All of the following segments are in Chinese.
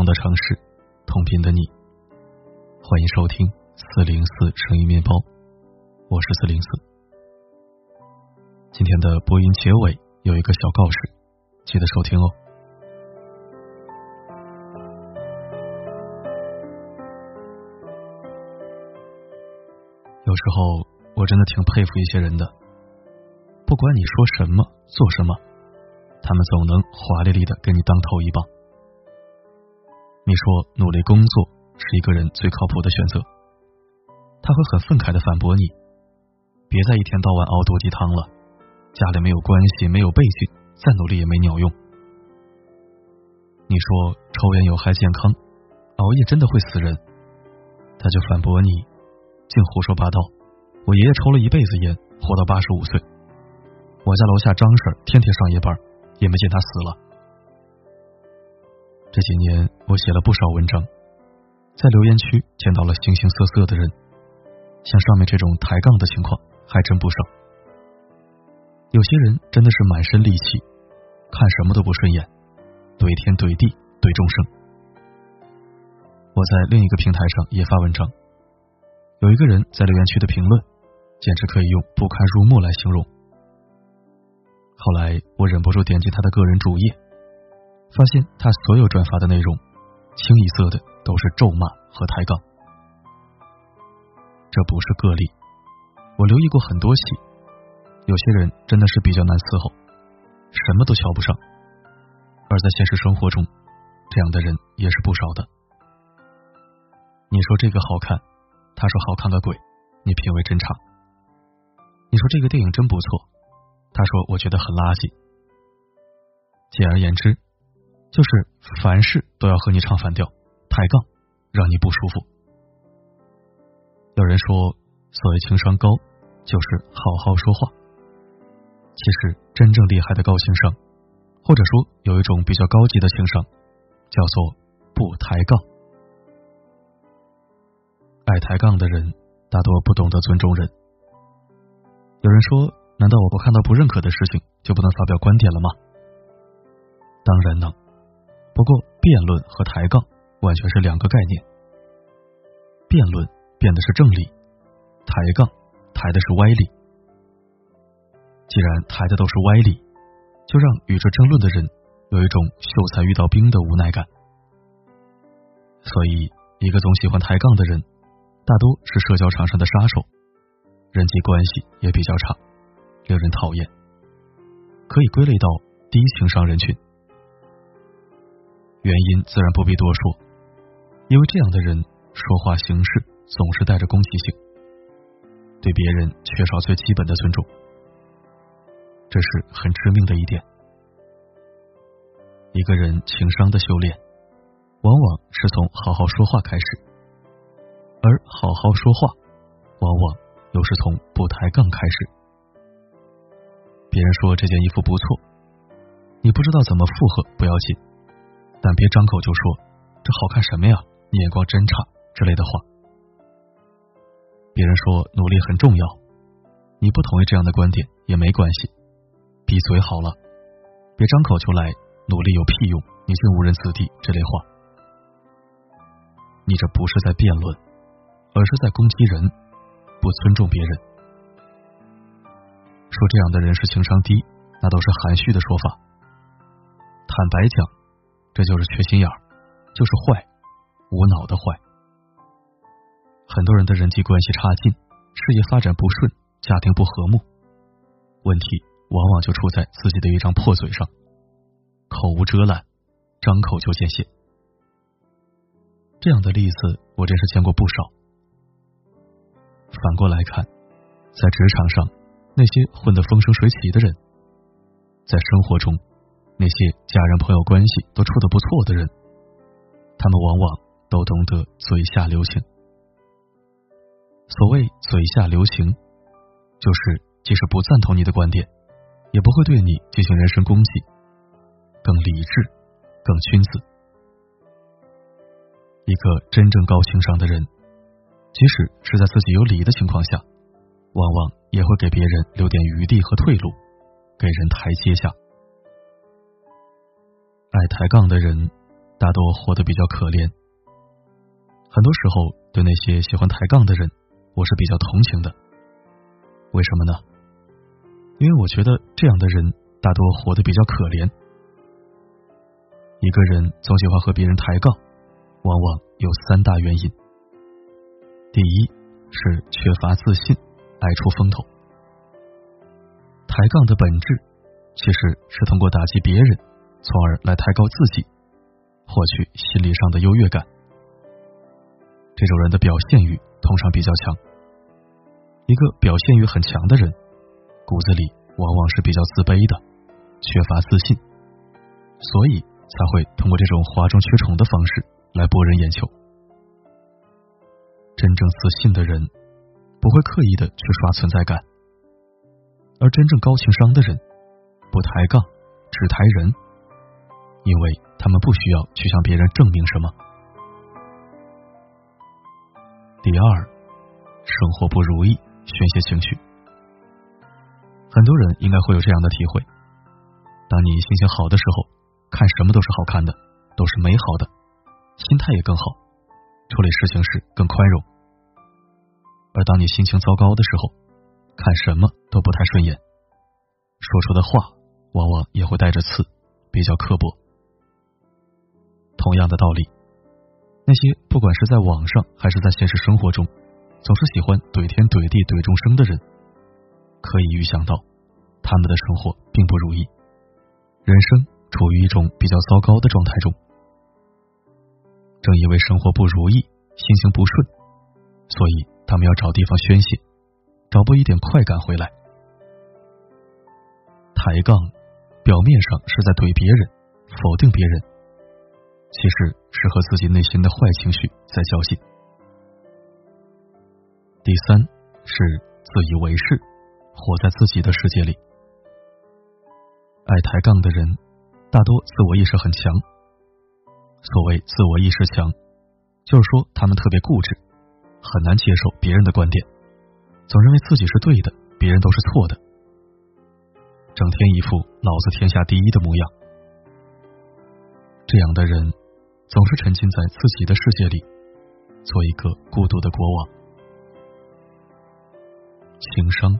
同的城市，同频的你，欢迎收听四零四声音面包，我是四零四。今天的播音结尾有一个小告示，记得收听哦。有时候我真的挺佩服一些人的，不管你说什么做什么，他们总能华丽丽的给你当头一棒。你说努力工作是一个人最靠谱的选择，他会很愤慨的反驳你：“别再一天到晚熬毒鸡汤了，家里没有关系，没有背景，再努力也没鸟用。”你说抽烟有害健康，熬夜真的会死人，他就反驳你：“净胡说八道，我爷爷抽了一辈子烟，活到八十五岁，我家楼下张婶天天上夜班，也没见他死了。”这几年，我写了不少文章，在留言区见到了形形色色的人，像上面这种抬杠的情况还真不少。有些人真的是满身戾气，看什么都不顺眼，怼天怼地怼众生。我在另一个平台上也发文章，有一个人在留言区的评论，简直可以用不堪入目来形容。后来我忍不住点击他的个人主页。发现他所有转发的内容，清一色的都是咒骂和抬杠。这不是个例，我留意过很多戏，有些人真的是比较难伺候，什么都瞧不上。而在现实生活中，这样的人也是不少的。你说这个好看，他说好看个鬼，你品味真差。你说这个电影真不错，他说我觉得很垃圾。简而言之。就是凡事都要和你唱反调，抬杠，让你不舒服。有人说，所谓情商高，就是好好说话。其实，真正厉害的高情商，或者说有一种比较高级的情商，叫做不抬杠。爱抬杠的人，大多不懂得尊重人。有人说，难道我不看到不认可的事情，就不能发表观点了吗？当然能。不过，辩论和抬杠完全是两个概念。辩论辩的是正理，抬杠抬的是歪理。既然抬的都是歪理，就让与之争论的人有一种秀才遇到兵的无奈感。所以，一个总喜欢抬杠的人，大多是社交场上的杀手，人际关系也比较差，令人讨厌，可以归类到低情商人群。原因自然不必多说，因为这样的人说话行事总是带着攻击性，对别人缺少最基本的尊重，这是很致命的一点。一个人情商的修炼，往往是从好好说话开始，而好好说话，往往又是从不抬杠开始。别人说这件衣服不错，你不知道怎么附和不要紧。但别张口就说这好看什么呀？你眼光真差之类的话。别人说努力很重要，你不同意这样的观点也没关系，闭嘴好了，别张口就来努力有屁用？你竟误人子弟这类话，你这不是在辩论，而是在攻击人，不尊重别人。说这样的人是情商低，那都是含蓄的说法。坦白讲。这就是缺心眼儿，就是坏，无脑的坏。很多人的人际关系差劲，事业发展不顺，家庭不和睦，问题往往就出在自己的一张破嘴上，口无遮拦，张口就见血。这样的例子我真是见过不少。反过来看，在职场上那些混得风生水起的人，在生活中。那些家人朋友关系都处得不错的人，他们往往都懂得嘴下留情。所谓嘴下留情，就是即使不赞同你的观点，也不会对你进行人身攻击，更理智，更君子。一个真正高情商的人，即使是在自己有理的情况下，往往也会给别人留点余地和退路，给人台阶下。爱抬杠的人，大多活得比较可怜。很多时候，对那些喜欢抬杠的人，我是比较同情的。为什么呢？因为我觉得这样的人大多活得比较可怜。一个人总喜欢和别人抬杠，往往有三大原因。第一是缺乏自信，爱出风头。抬杠的本质其实是通过打击别人，从而来抬高自己，获取心理上的优越感。这种人的表现欲通常比较强。一个表现欲很强的人，骨子里往往是比较自卑的，缺乏自信，所以才会通过这种哗众取宠的方式来博人眼球。真正自信的人不会刻意的去刷存在感，而真正高情商的人不抬杠，只抬人，因为他们不需要去向别人证明什么。第二，生活不如意。宣泄情绪，很多人应该会有这样的体会：当你心情好的时候，看什么都是好看的，都是美好的，心态也更好，处理事情时更宽容；而当你心情糟糕的时候，看什么都不太顺眼，说出的话往往也会带着刺，比较刻薄。同样的道理，那些不管是在网上还是在现实生活中。总是喜欢怼天怼地怼众生的人，可以预想到他们的生活并不如意，人生处于一种比较糟糕的状态中。正因为生活不如意，心情不顺，所以他们要找地方宣泄，找不一点快感回来。抬杠表面上是在怼别人，否定别人，其实是和自己内心的坏情绪在较劲。第三是自以为是，活在自己的世界里。爱抬杠的人大多自我意识很强。所谓自我意识强，就是说他们特别固执，很难接受别人的观点，总认为自己是对的，别人都是错的，整天一副老子天下第一的模样。这样的人总是沉浸在自己的世界里，做一个孤独的国王。情商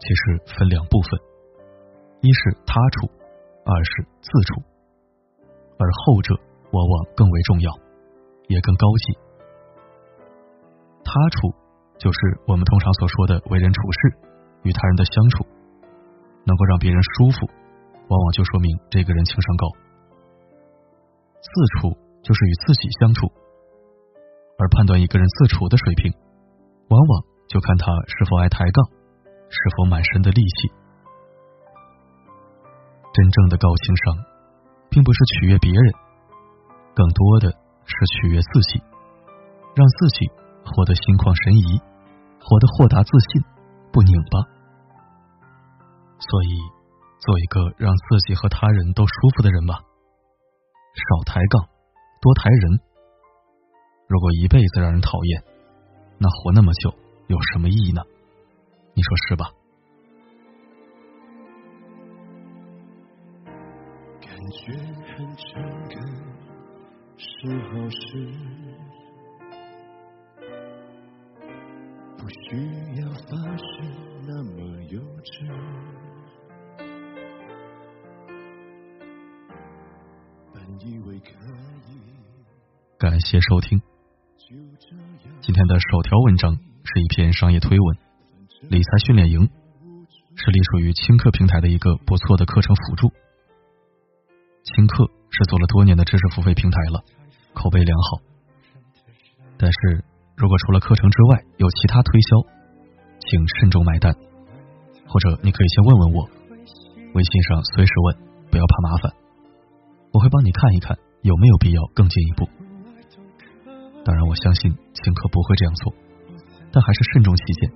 其实分两部分，一是他处，二是自处，而后者往往更为重要，也更高级。他处就是我们通常所说的为人处事，与他人的相处，能够让别人舒服，往往就说明这个人情商高。自处就是与自己相处，而判断一个人自处的水平，往往。就看他是否爱抬杠，是否满身的戾气。真正的高情商，并不是取悦别人，更多的是取悦自己，让自己活得心旷神怡，活得豁达自信，不拧巴。所以，做一个让自己和他人都舒服的人吧，少抬杠，多抬人。如果一辈子让人讨厌，那活那么久。有什么意义呢？你说是吧？感觉很诚恳，是好事，不需要发誓那么幼稚。本以为可以。感谢收听今天的首条文章。是一篇商业推文，理财训练营是隶属于轻课平台的一个不错的课程辅助。轻课是做了多年的知识付费平台了，口碑良好。但是如果除了课程之外有其他推销，请慎重买单，或者你可以先问问我，微信上随时问，不要怕麻烦，我会帮你看一看有没有必要更进一步。当然，我相信轻课不会这样做。但还是慎重起见。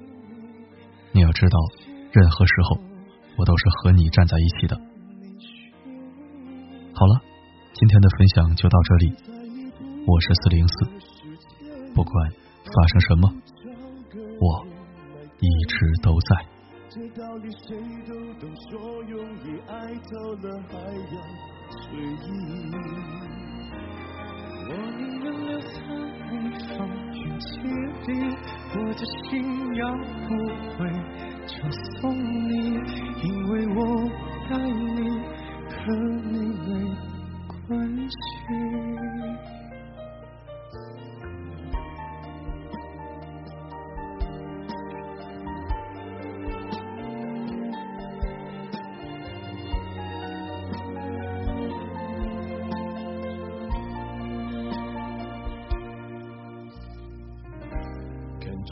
你要知道，任何时候我都是和你站在一起的。好了，今天的分享就到这里。我是四零四，不管发生什么，我一直都在。这道理谁都懂，说用力爱走了海洋，随意我的心要不回就送你，因为我爱你，和你没关系。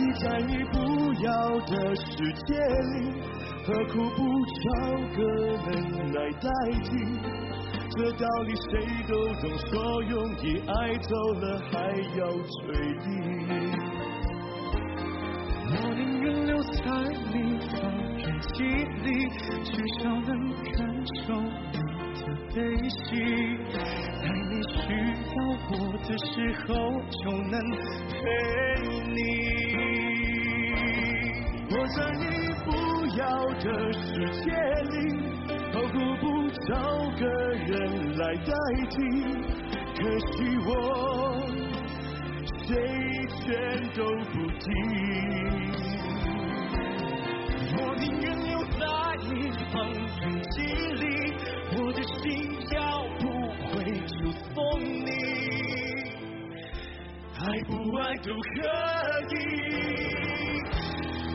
你在你不要的世界里，何苦不找个人来代替？这道理谁都懂，说容易，爱走了还要追忆。我宁愿留在你方圆几里，至少能感受你的悲喜，在你需要我的时候就能陪你。我在你不要的世界里，何苦不找个人来代替？可惜我谁全都不听。我宁愿留在你方圆几里，我的心要不回就送你，爱不爱都可以。